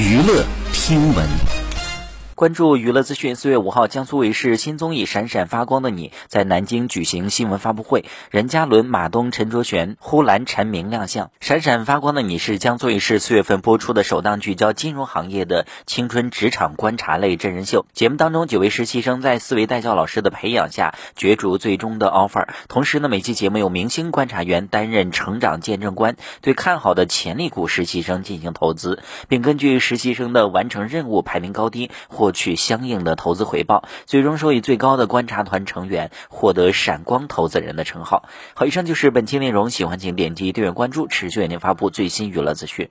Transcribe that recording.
娱乐听闻。关注娱乐资讯，四月五号，江苏卫视新综艺《闪闪发光的你》在南京举行新闻发布会，任嘉伦、马东、陈卓璇、呼兰、陈明亮相。《闪闪发光的你》是江苏卫视四月份播出的首档聚焦金融行业的青春职场观察类真人秀。节目当中，九位实习生在四位带教老师的培养下，角逐最终的 offer。同时呢，每期节目有明星观察员担任成长见证官，对看好的潜力股实习生进行投资，并根据实习生的完成任务排名高低或。取相应的投资回报，最终收益最高的观察团成员获得“闪光投资人”的称号。好，以上就是本期内容，喜欢请点击订阅关注，持续为您发布最新娱乐资讯。